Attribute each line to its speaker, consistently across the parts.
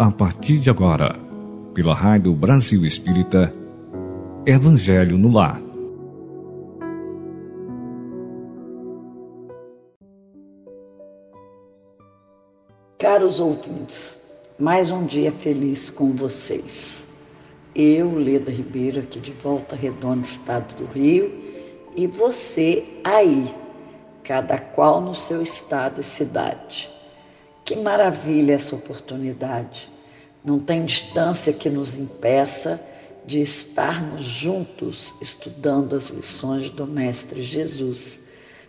Speaker 1: A partir de agora, pela Rádio Brasil Espírita, Evangelho no Lar.
Speaker 2: Caros ouvintes, mais um dia feliz com vocês. Eu, Leda Ribeiro, aqui de Volta Redonda, Estado do Rio, e você aí, cada qual no seu estado e cidade. Que maravilha essa oportunidade. Não tem distância que nos impeça de estarmos juntos estudando as lições do Mestre Jesus.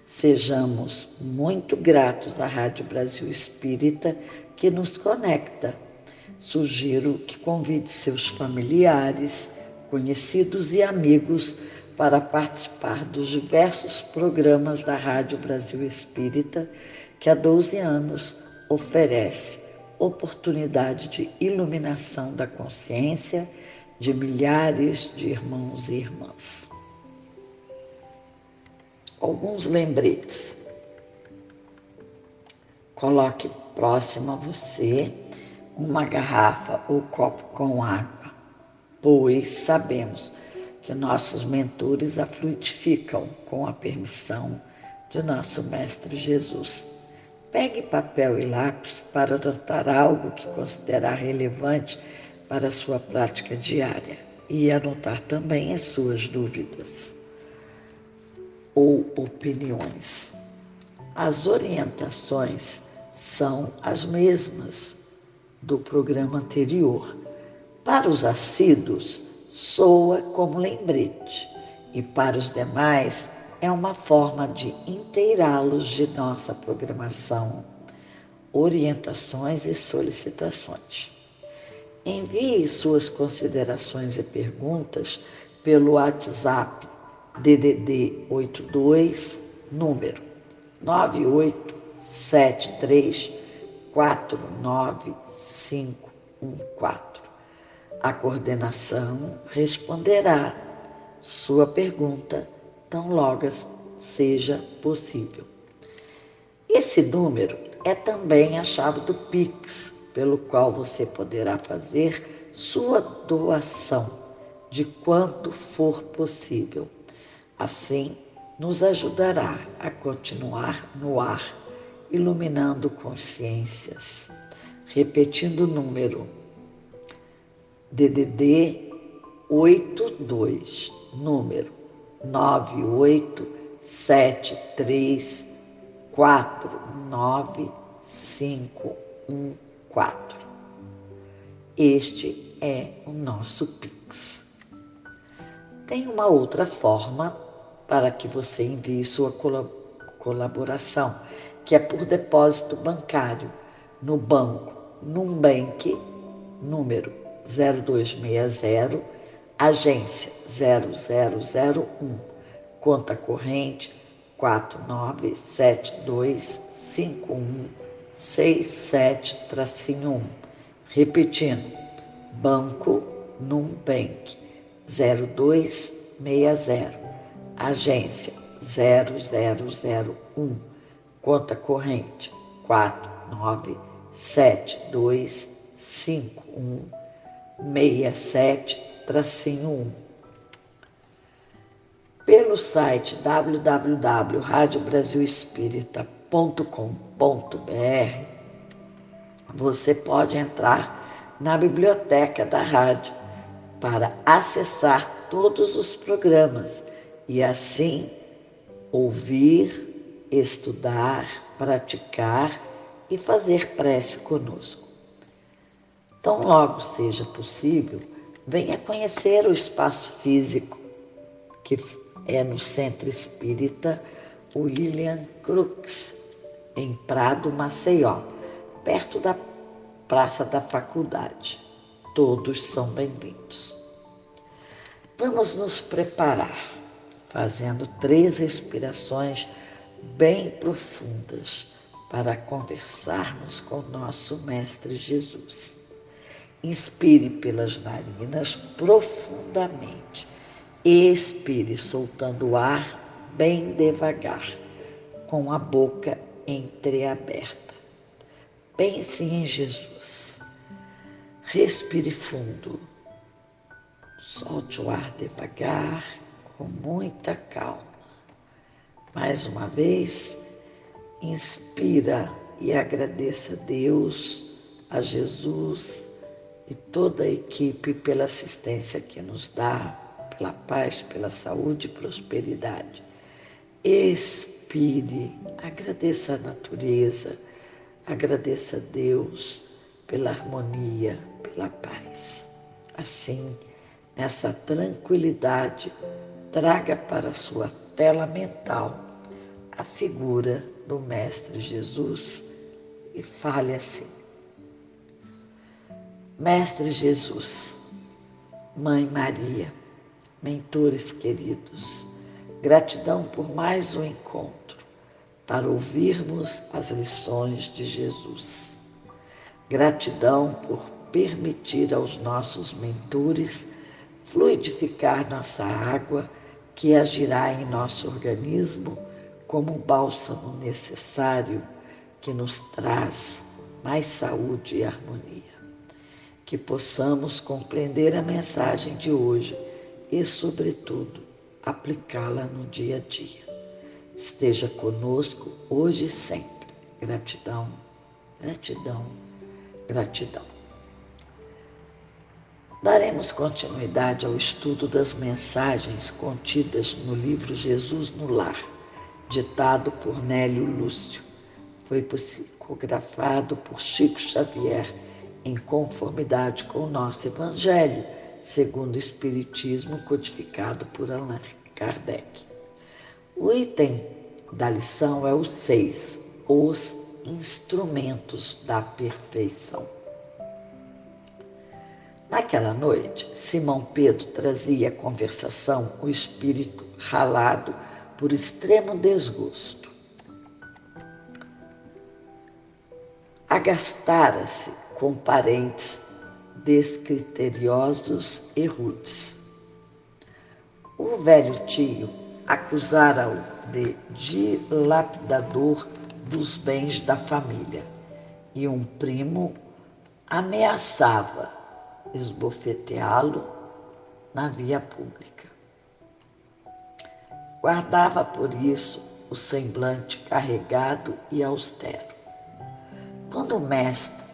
Speaker 2: Sejamos muito gratos à Rádio Brasil Espírita que nos conecta. Sugiro que convide seus familiares, conhecidos e amigos para participar dos diversos programas da Rádio Brasil Espírita que há 12 anos oferece oportunidade de iluminação da consciência de milhares de irmãos e irmãs. Alguns lembretes. Coloque próximo a você uma garrafa ou copo com água, pois sabemos que nossos mentores a fluidificam com a permissão de nosso Mestre Jesus. Pegue papel e lápis para anotar algo que considerar relevante para a sua prática diária e anotar também as suas dúvidas ou opiniões. As orientações são as mesmas do programa anterior. Para os assíduos, soa como lembrete, e para os demais, é uma forma de inteirá-los de nossa programação, orientações e solicitações. Envie suas considerações e perguntas pelo WhatsApp DDD 82, número 9873 49514. A coordenação responderá sua pergunta tão logo seja possível. Esse número é também a chave do Pix, pelo qual você poderá fazer sua doação de quanto for possível. Assim, nos ajudará a continuar no ar, iluminando consciências. Repetindo o número DDD 82, número 987349514. Este é o nosso Pix. Tem uma outra forma para que você envie sua colaboração, que é por depósito bancário no banco Numbank, número 0260 agência 0001, conta corrente 49725167-1. Repetindo, Banco Numbank 0260, agência 0001, conta corrente 49725167 tracinho 1. Pelo site www.radiobrasilespírita.com.br você pode entrar na biblioteca da rádio para acessar todos os programas e assim ouvir, estudar, praticar e fazer prece conosco. Tão logo seja possível, venha conhecer o espaço físico, que é no Centro Espírita William Crux, em Prado, Maceió, perto da Praça da Faculdade. Todos são bem-vindos. Vamos nos preparar, fazendo três respirações bem profundas para conversarmos com nosso Mestre Jesus. Inspire pelas narinas profundamente. Expire soltando o ar bem devagar, com a boca entreaberta. Pense em Jesus. Respire fundo. Solte o ar devagar, com muita calma. Mais uma vez, inspira e agradeça a Deus, a Jesus e toda a equipe pela assistência que nos dá, pela paz, pela saúde e prosperidade. Expire, agradeça a natureza, agradeça a Deus pela harmonia, pela paz. Assim, nessa tranquilidade, traga para a sua tela mental a figura do Mestre Jesus e fale assim: Mestre Jesus, Mãe Maria, mentores queridos, gratidão por mais um encontro para ouvirmos as lições de Jesus. Gratidão por permitir aos nossos mentores fluidificar nossa água que agirá em nosso organismo como um bálsamo necessário que nos traz mais saúde e harmonia. Que possamos compreender a mensagem de hoje e, sobretudo, aplicá-la no dia a dia. Esteja conosco hoje e sempre. Gratidão, gratidão, gratidão. Daremos continuidade ao estudo das mensagens contidas no livro Jesus no Lar, ditado por Nélio Lúcio. Foi psicografado por Chico Xavier em conformidade com o nosso Evangelho, segundo o Espiritismo codificado por Allan Kardec. O item da lição é o 6, os instrumentos da perfeição. Naquela noite, Simão Pedro trazia à conversação o espírito ralado por extremo desgosto. Agastara-se com parentes descriteriosos e rudes. O velho tio acusara-o de dilapidador dos bens da família e um primo ameaçava esbofeteá-lo na via pública. Guardava por isso o semblante carregado e austero. Quando o mestre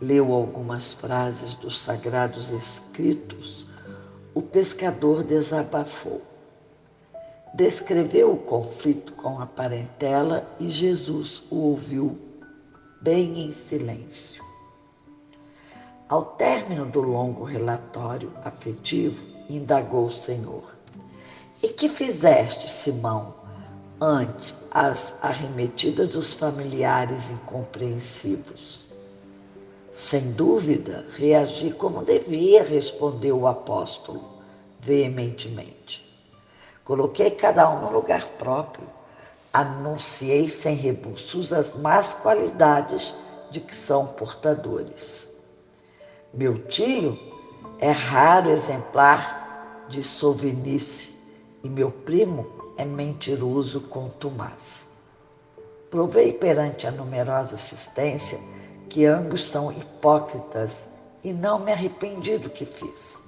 Speaker 2: leu algumas frases dos sagrados escritos, o pescador desabafou. Descreveu o conflito com a parentela e Jesus o ouviu bem em silêncio. Ao término do longo relatório afetivo, indagou o Senhor: E que fizeste, Simão, ante as arremetidas dos familiares incompreensivos? Sem dúvida, reagi como devia, respondeu o apóstolo veementemente. Coloquei cada um no lugar próprio, anunciei sem rebuços as más qualidades de que são portadores. Meu tio é raro exemplar de sovinice e meu primo é mentiroso contumaz. Provei perante a numerosa assistência que ambos são hipócritas e não me arrependi do que fiz.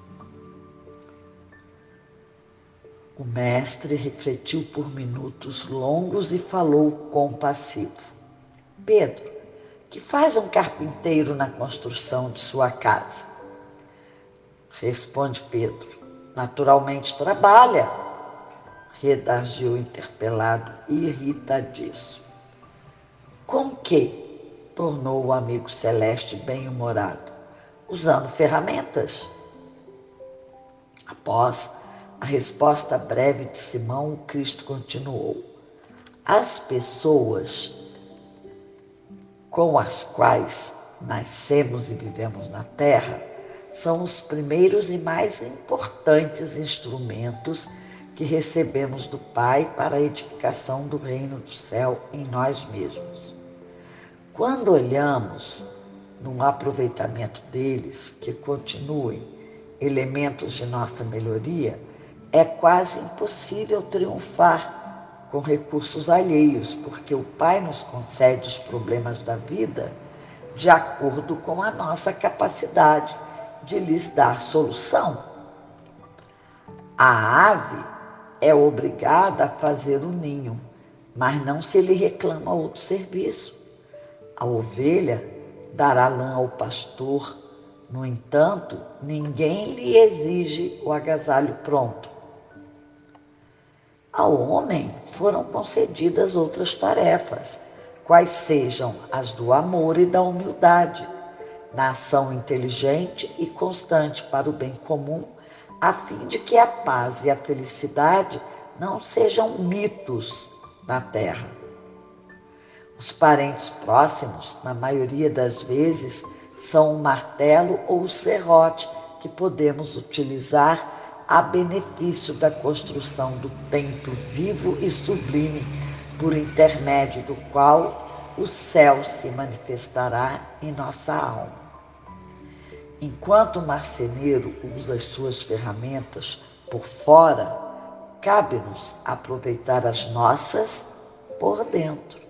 Speaker 2: O mestre refletiu por minutos longos e falou compassivo: Pedro, que faz um carpinteiro na construção de sua casa? Responde Pedro: Naturalmente trabalha, redargiu interpelado, irritadíssimo. Com que? Tornou o amigo celeste bem-humorado, usando ferramentas. Após a resposta breve de Simão, Cristo continuou: As pessoas com as quais nascemos e vivemos na terra são os primeiros e mais importantes instrumentos que recebemos do Pai para a edificação do reino do céu em nós mesmos. Quando olhamos num aproveitamento deles que continuem elementos de nossa melhoria, é quase impossível triunfar com recursos alheios, porque o Pai nos concede os problemas da vida de acordo com a nossa capacidade de lhes dar solução. A ave é obrigada a fazer o ninho, mas não se lhe reclama outro serviço. A ovelha dará lã ao pastor, no entanto, ninguém lhe exige o agasalho pronto. Ao homem foram concedidas outras tarefas, quais sejam as do amor e da humildade, na ação inteligente e constante para o bem comum, a fim de que a paz e a felicidade não sejam mitos na terra. Os parentes próximos, na maioria das vezes, são o martelo ou o serrote que podemos utilizar a benefício da construção do templo vivo e sublime, por intermédio do qual o céu se manifestará em nossa alma. Enquanto o marceneiro usa as suas ferramentas por fora, cabe-nos aproveitar as nossas por dentro.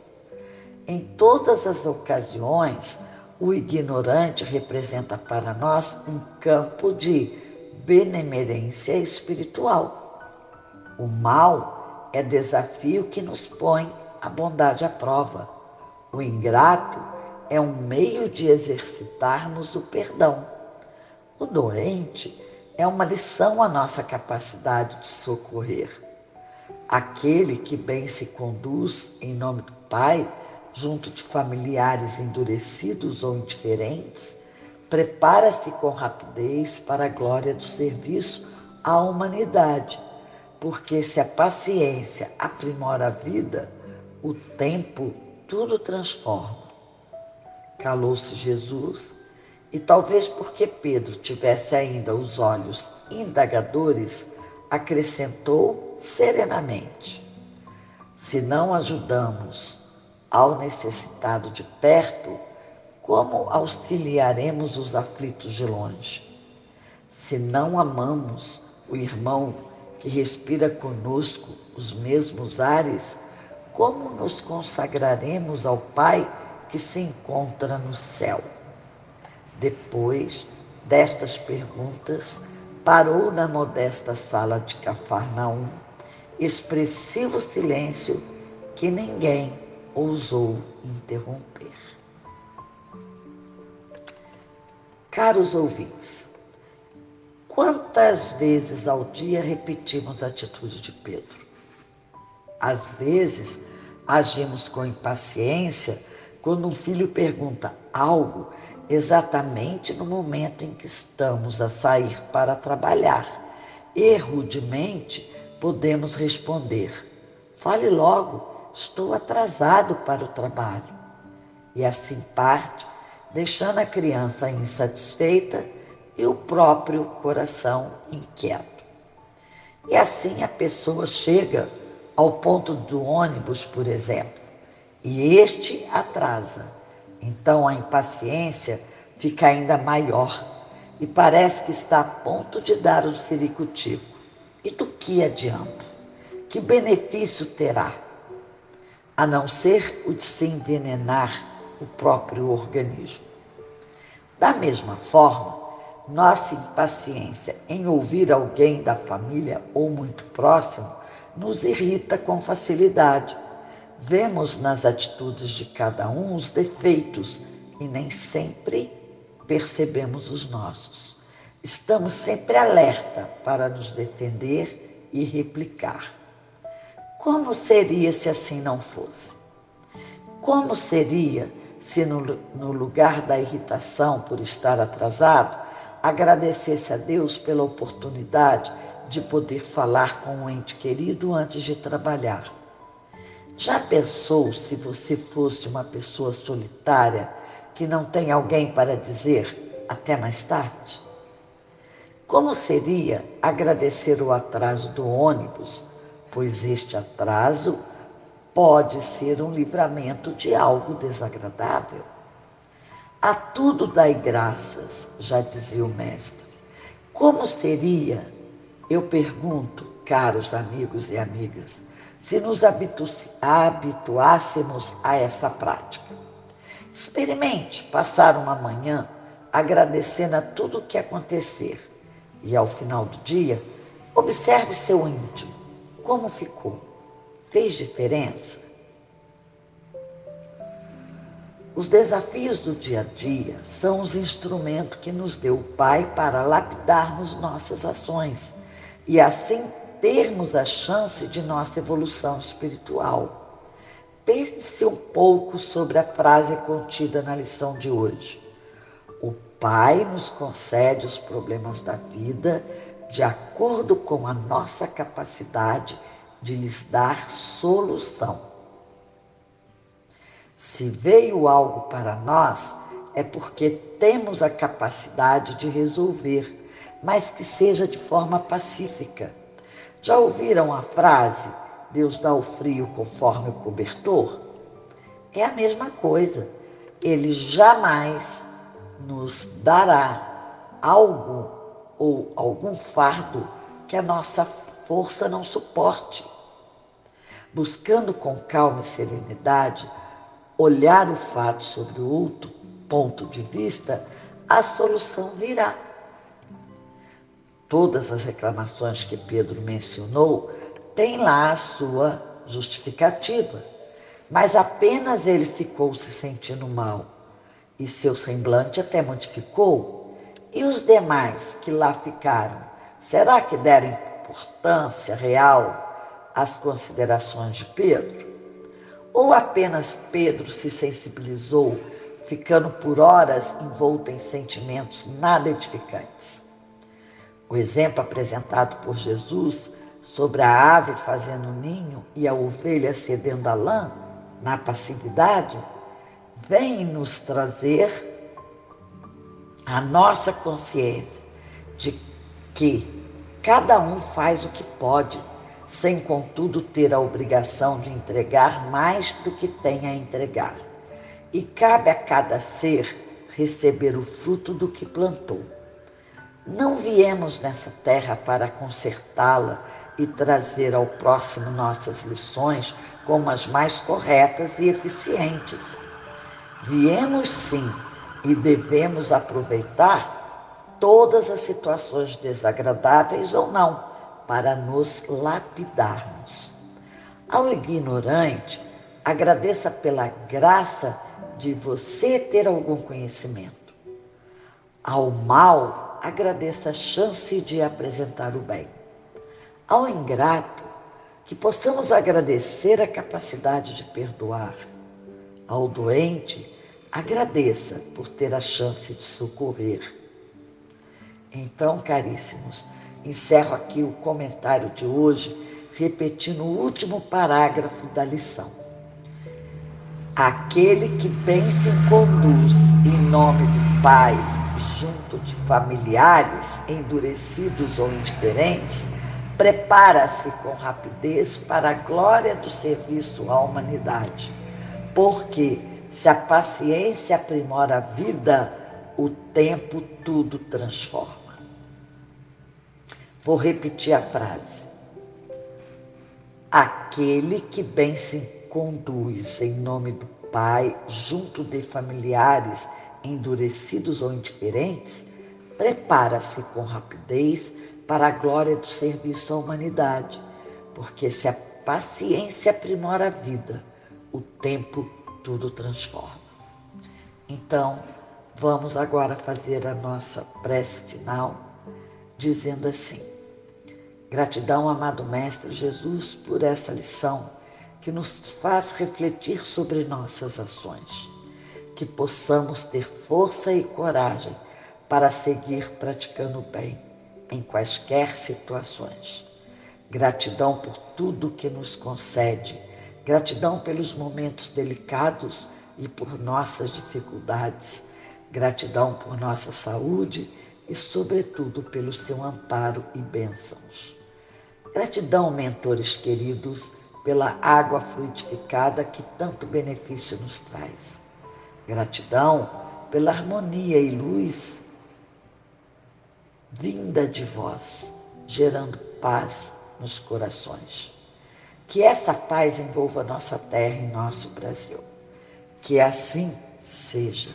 Speaker 2: Em todas as ocasiões, o ignorante representa para nós um campo de benemerência espiritual. O mal é desafio que nos põe a bondade à prova. O ingrato é um meio de exercitarmos o perdão. O doente é uma lição à nossa capacidade de socorrer. Aquele que bem se conduz em nome do Pai junto de familiares endurecidos ou indiferentes, prepara-se com rapidez para a glória do serviço à humanidade, porque se a paciência aprimora a vida, o tempo tudo transforma. Calou-se Jesus e talvez porque Pedro tivesse ainda os olhos indagadores, acrescentou serenamente: Se não ajudamos ao necessitado de perto, como auxiliaremos os aflitos de longe? Se não amamos o irmão que respira conosco os mesmos ares, como nos consagraremos ao Pai que se encontra no céu? Depois destas perguntas, parou na modesta sala de Cafarnaum, expressivo silêncio que ninguém ousou interromper. Caros ouvintes, quantas vezes ao dia repetimos a atitude de Pedro? Às vezes, agimos com impaciência quando um filho pergunta algo exatamente no momento em que estamos a sair para trabalhar. E rudemente podemos responder: fale logo, estou atrasado para o trabalho. E assim parte, deixando a criança insatisfeita e o próprio coração inquieto. E assim a pessoa chega ao ponto do ônibus, por exemplo, e este atrasa. Então a impaciência fica ainda maior e parece que está a ponto de dar o ciricutico. E do que adianta? Que benefício terá? A não ser o de se envenenar o próprio organismo. Da mesma forma, nossa impaciência em ouvir alguém da família ou muito próximo nos irrita com facilidade. Vemos nas atitudes de cada um os defeitos e nem sempre percebemos os nossos. Estamos sempre alerta para nos defender e replicar. Como seria se assim não fosse? Como seria se, no, no lugar da irritação por estar atrasado, agradecesse a Deus pela oportunidade de poder falar com um ente querido antes de trabalhar? Já pensou se você fosse uma pessoa solitária que não tem alguém para dizer até mais tarde? Como seria agradecer o atraso do ônibus pois este atraso pode ser um livramento de algo desagradável. A tudo dai graças, já dizia o mestre. Como seria, eu pergunto, caros amigos e amigas, se nos habitu habituássemos a essa prática? Experimente passar uma manhã agradecendo a tudo o que acontecer e ao final do dia, observe seu íntimo. Como ficou? Fez diferença? Os desafios do dia a dia são os instrumentos que nos deu o Pai para lapidarmos nossas ações e assim termos a chance de nossa evolução espiritual. Pense um pouco sobre a frase contida na lição de hoje. O Pai nos concede os problemas da vida de acordo com a nossa capacidade de lhes dar solução. Se veio algo para nós, é porque temos a capacidade de resolver, mas que seja de forma pacífica. Já ouviram a frase: Deus dá o frio conforme o cobertor? É a mesma coisa. Ele jamais nos dará algo ou algum fardo que a nossa força não suporte. Buscando com calma e serenidade olhar o fato sobre o outro ponto de vista, a solução virá. Todas as reclamações que Pedro mencionou têm lá a sua justificativa, mas apenas ele ficou se sentindo mal e seu semblante até modificou. E os demais que lá ficaram, será que deram importância real às considerações de Pedro? Ou apenas Pedro se sensibilizou, ficando por horas envolto em sentimentos nada edificantes? O exemplo apresentado por Jesus sobre a ave fazendo ninho e a ovelha cedendo a lã, na passividade, vem nos trazer a nossa consciência de que cada um faz o que pode, sem contudo ter a obrigação de entregar mais do que tem a entregar. E cabe a cada ser receber o fruto do que plantou. Não viemos nessa terra para consertá-la e trazer ao próximo nossas lições como as mais corretas e eficientes. Viemos sim e devemos aproveitar todas as situações desagradáveis ou não para nos lapidarmos. Ao ignorante, agradeça pela graça de você ter algum conhecimento. Ao mal, agradeça a chance de apresentar o bem. Ao ingrato, que possamos agradecer a capacidade de perdoar. Ao doente, agradeça por ter a chance de socorrer. Então, caríssimos, encerro aqui o comentário de hoje, repetindo o último parágrafo da lição. Aquele que bem se conduz em nome do Pai, junto de familiares endurecidos ou indiferentes, prepara-se com rapidez para a glória do serviço à humanidade, porque se a paciência aprimora a vida, o tempo tudo transforma. Vou repetir a frase. Aquele que bem se conduz em nome do Pai, junto de familiares endurecidos ou indiferentes, prepara-se com rapidez para a glória do serviço à humanidade, porque se a paciência aprimora a vida, o tempo tudo transforma. Então, vamos agora fazer a nossa prece final, dizendo assim: Gratidão, amado Mestre Jesus, por essa lição que nos faz refletir sobre nossas ações, que possamos ter força e coragem para seguir praticando o bem em quaisquer situações. Gratidão por tudo que nos concede Gratidão pelos momentos delicados e por nossas dificuldades. Gratidão por nossa saúde e, sobretudo, pelo seu amparo e bênçãos. Gratidão, mentores queridos, pela água fluidificada que tanto benefício nos traz. Gratidão pela harmonia e luz vinda de vós, gerando paz nos corações. Que essa paz envolva nossa terra e nosso Brasil. Que assim seja,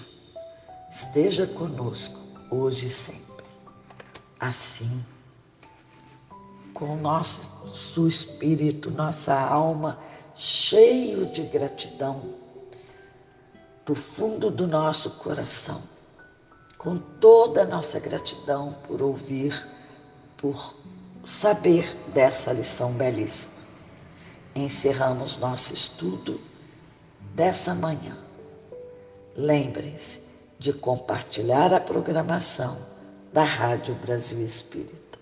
Speaker 2: esteja conosco hoje e sempre. Assim, com o nosso espírito, nossa alma cheio de gratidão, do fundo do nosso coração, com toda a nossa gratidão por ouvir, por saber dessa lição belíssima. Encerramos nosso estudo dessa manhã. Lembrem-se de compartilhar a programação da Rádio Brasil Espírita.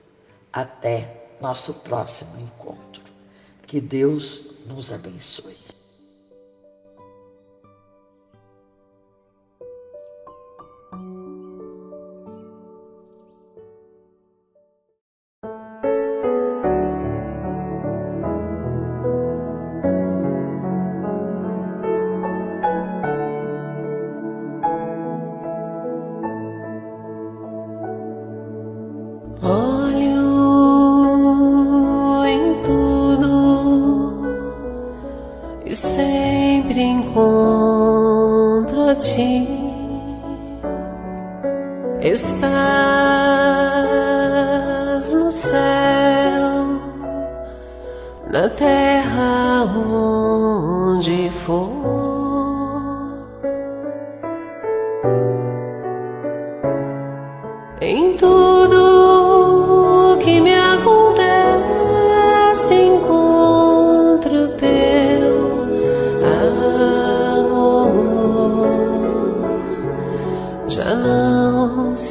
Speaker 2: Até nosso próximo encontro. Que Deus nos abençoe.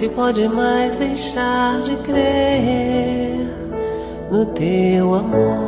Speaker 3: se pode mais deixar de crer no teu amor.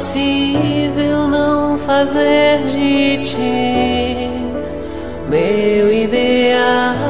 Speaker 3: impossível não fazer de ti meu ideal.